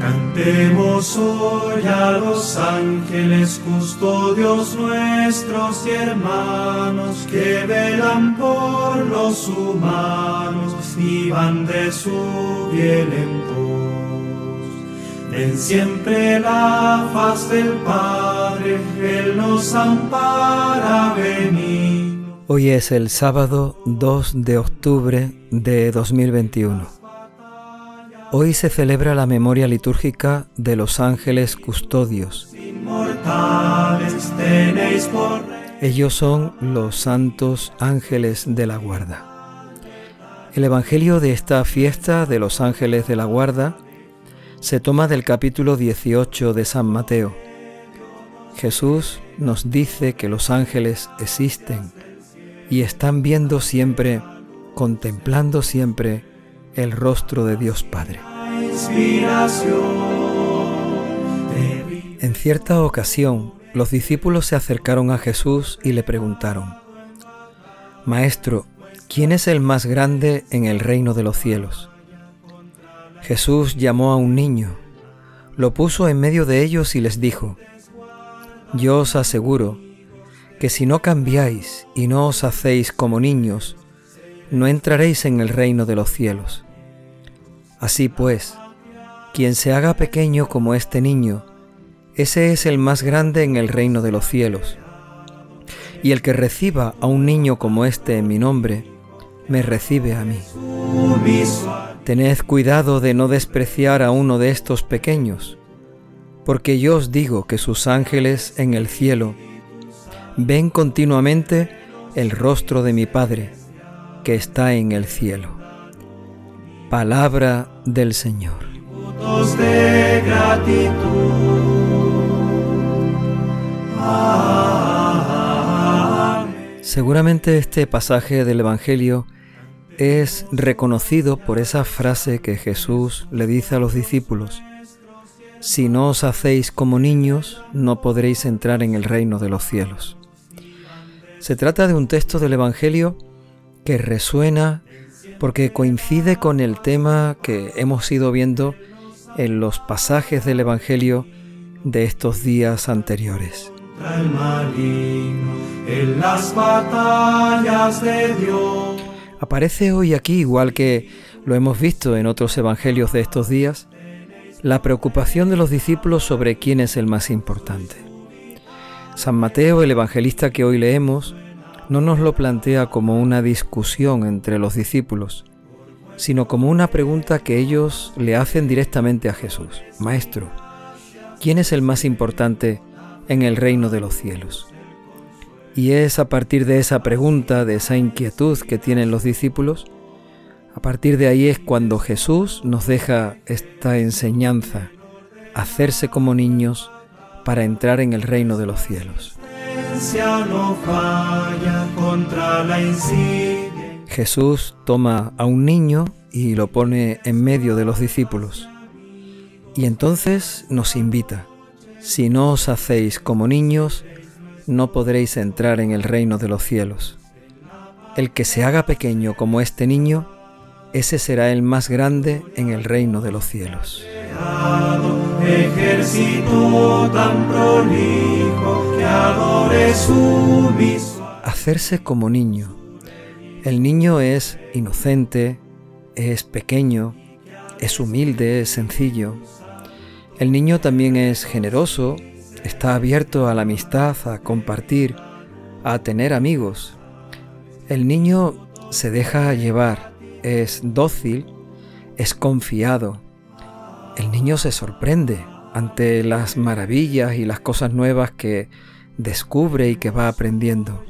Cantemos hoy a los ángeles custodios nuestros y hermanos que velan por los humanos y van de su bien en pos. Den siempre la faz del Padre, Él nos ampara venir. Hoy es el sábado 2 de octubre de 2021. Hoy se celebra la memoria litúrgica de los ángeles custodios. Ellos son los santos ángeles de la guarda. El Evangelio de esta fiesta de los ángeles de la guarda se toma del capítulo 18 de San Mateo. Jesús nos dice que los ángeles existen y están viendo siempre, contemplando siempre el rostro de Dios Padre. En cierta ocasión, los discípulos se acercaron a Jesús y le preguntaron, Maestro, ¿quién es el más grande en el reino de los cielos? Jesús llamó a un niño, lo puso en medio de ellos y les dijo, Yo os aseguro que si no cambiáis y no os hacéis como niños, no entraréis en el reino de los cielos. Así pues, quien se haga pequeño como este niño, ese es el más grande en el reino de los cielos. Y el que reciba a un niño como este en mi nombre, me recibe a mí. Tened cuidado de no despreciar a uno de estos pequeños, porque yo os digo que sus ángeles en el cielo ven continuamente el rostro de mi Padre que está en el cielo. Palabra del Señor. De gratitud. Seguramente este pasaje del Evangelio es reconocido por esa frase que Jesús le dice a los discípulos. Si no os hacéis como niños, no podréis entrar en el reino de los cielos. Se trata de un texto del Evangelio que resuena porque coincide con el tema que hemos ido viendo en los pasajes del Evangelio de estos días anteriores. Aparece hoy aquí, igual que lo hemos visto en otros evangelios de estos días, la preocupación de los discípulos sobre quién es el más importante. San Mateo, el evangelista que hoy leemos, no nos lo plantea como una discusión entre los discípulos, sino como una pregunta que ellos le hacen directamente a Jesús. Maestro, ¿quién es el más importante en el reino de los cielos? Y es a partir de esa pregunta, de esa inquietud que tienen los discípulos, a partir de ahí es cuando Jesús nos deja esta enseñanza, hacerse como niños para entrar en el reino de los cielos Jesús toma a un niño y lo pone en medio de los discípulos. Y entonces nos invita, si no os hacéis como niños, no podréis entrar en el reino de los cielos. El que se haga pequeño como este niño, ese será el más grande en el reino de los cielos. Hacerse como niño. El niño es inocente, es pequeño, es humilde, es sencillo. El niño también es generoso, está abierto a la amistad, a compartir, a tener amigos. El niño se deja llevar, es dócil, es confiado. El niño se sorprende ante las maravillas y las cosas nuevas que descubre y que va aprendiendo.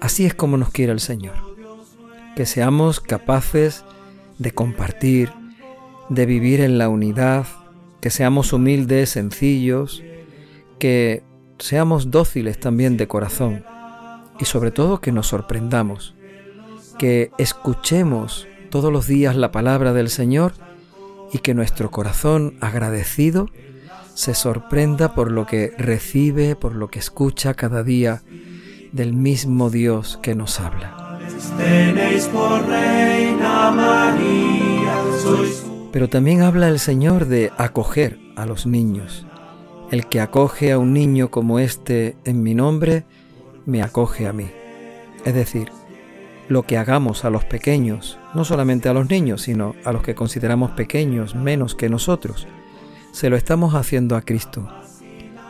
Así es como nos quiere el Señor, que seamos capaces de compartir, de vivir en la unidad, que seamos humildes, sencillos, que seamos dóciles también de corazón y sobre todo que nos sorprendamos que escuchemos todos los días la palabra del Señor y que nuestro corazón agradecido se sorprenda por lo que recibe, por lo que escucha cada día del mismo Dios que nos habla. Pero también habla el Señor de acoger a los niños. El que acoge a un niño como este en mi nombre, me acoge a mí. Es decir, lo que hagamos a los pequeños, no solamente a los niños, sino a los que consideramos pequeños menos que nosotros, se lo estamos haciendo a Cristo.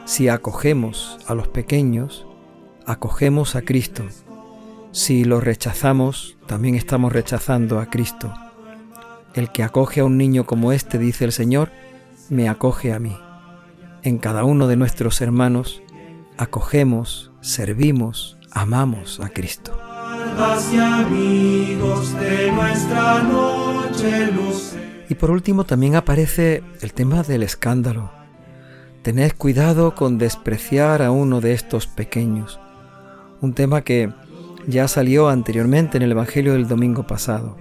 Si acogemos a los pequeños, acogemos a Cristo. Si lo rechazamos, también estamos rechazando a Cristo. El que acoge a un niño como este, dice el Señor, me acoge a mí. En cada uno de nuestros hermanos, acogemos, servimos, amamos a Cristo Y por último también aparece el tema del escándalo. Tened cuidado con despreciar a uno de estos pequeños. Un tema que ya salió anteriormente en el Evangelio del domingo pasado.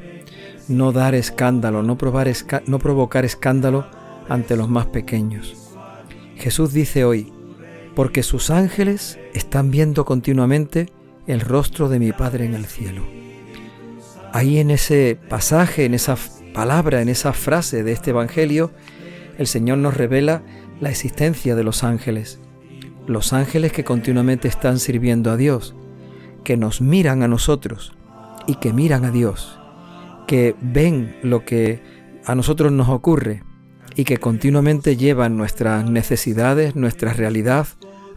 No dar escándalo, no provocar escándalo ante los más pequeños. Jesús dice hoy, porque sus ángeles están viendo continuamente el rostro de mi Padre en el cielo. Ahí en ese pasaje, en esa palabra, en esa frase de este Evangelio, el Señor nos revela la existencia de los ángeles. Los ángeles que continuamente están sirviendo a Dios, que nos miran a nosotros y que miran a Dios, que ven lo que a nosotros nos ocurre y que continuamente llevan nuestras necesidades, nuestra realidad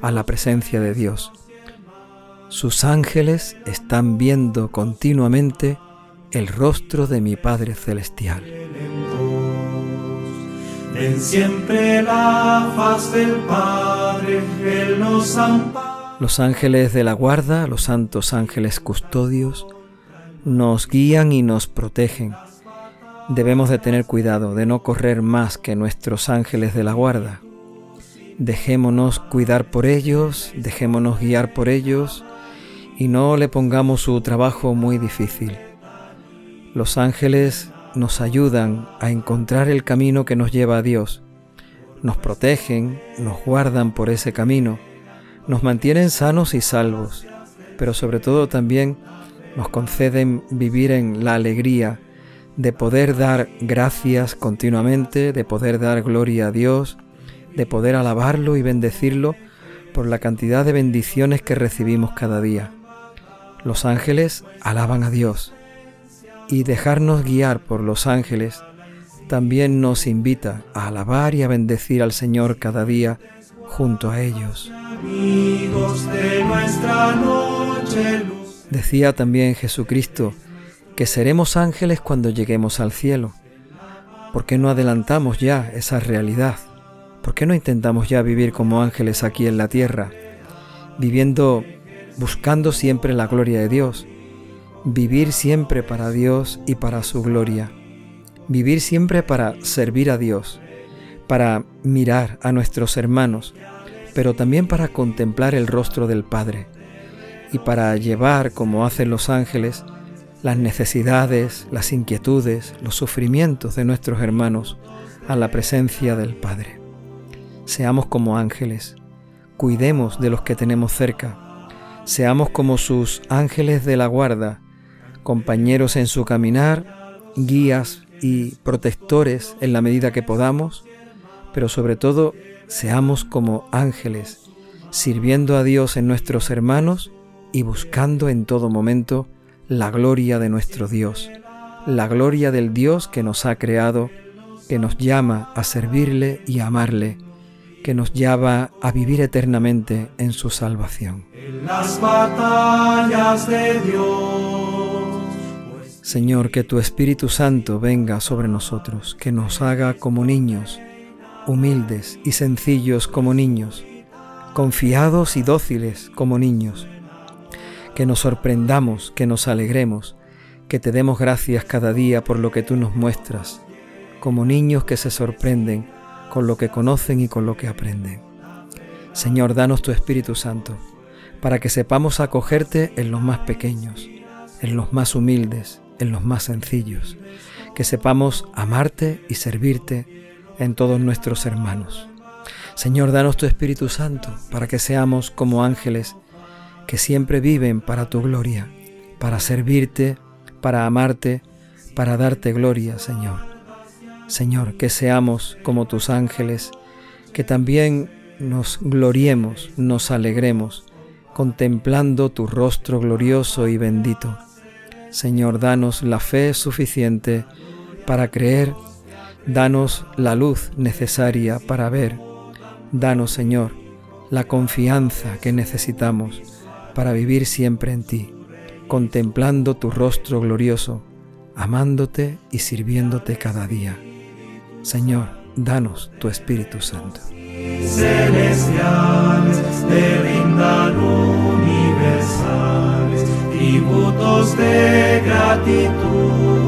a la presencia de Dios. Sus ángeles están viendo continuamente el rostro de mi Padre Celestial. siempre la faz del Padre, Los ángeles de la guarda, los santos ángeles custodios, nos guían y nos protegen. Debemos de tener cuidado de no correr más que nuestros ángeles de la guarda. Dejémonos cuidar por ellos, dejémonos guiar por ellos, y no le pongamos su trabajo muy difícil. Los ángeles nos ayudan a encontrar el camino que nos lleva a Dios. Nos protegen, nos guardan por ese camino, nos mantienen sanos y salvos, pero sobre todo también nos conceden vivir en la alegría de poder dar gracias continuamente, de poder dar gloria a Dios, de poder alabarlo y bendecirlo por la cantidad de bendiciones que recibimos cada día. Los ángeles alaban a Dios y dejarnos guiar por los ángeles también nos invita a alabar y a bendecir al Señor cada día junto a ellos. Decía también Jesucristo que seremos ángeles cuando lleguemos al cielo. ¿Por qué no adelantamos ya esa realidad? ¿Por qué no intentamos ya vivir como ángeles aquí en la tierra, viviendo buscando siempre la gloria de Dios, vivir siempre para Dios y para su gloria, vivir siempre para servir a Dios, para mirar a nuestros hermanos, pero también para contemplar el rostro del Padre y para llevar, como hacen los ángeles, las necesidades, las inquietudes, los sufrimientos de nuestros hermanos a la presencia del Padre. Seamos como ángeles, cuidemos de los que tenemos cerca, Seamos como sus ángeles de la guarda, compañeros en su caminar, guías y protectores en la medida que podamos, pero sobre todo seamos como ángeles, sirviendo a Dios en nuestros hermanos y buscando en todo momento la gloria de nuestro Dios, la gloria del Dios que nos ha creado, que nos llama a servirle y amarle que nos llama a vivir eternamente en su salvación. las batallas de Dios. Señor, que tu Espíritu Santo venga sobre nosotros, que nos haga como niños, humildes y sencillos como niños, confiados y dóciles como niños, que nos sorprendamos, que nos alegremos, que te demos gracias cada día por lo que tú nos muestras, como niños que se sorprenden con lo que conocen y con lo que aprenden. Señor, danos tu Espíritu Santo, para que sepamos acogerte en los más pequeños, en los más humildes, en los más sencillos, que sepamos amarte y servirte en todos nuestros hermanos. Señor, danos tu Espíritu Santo, para que seamos como ángeles que siempre viven para tu gloria, para servirte, para amarte, para darte gloria, Señor Señor, que seamos como tus ángeles, que también nos gloriemos, nos alegremos, contemplando tu rostro glorioso y bendito. Señor, danos la fe suficiente para creer, danos la luz necesaria para ver, danos, Señor, la confianza que necesitamos para vivir siempre en ti, contemplando tu rostro glorioso, amándote y sirviéndote cada día. Señor, danos tu Espíritu Santo. Celestiales de brindan universales, tributos de gratitud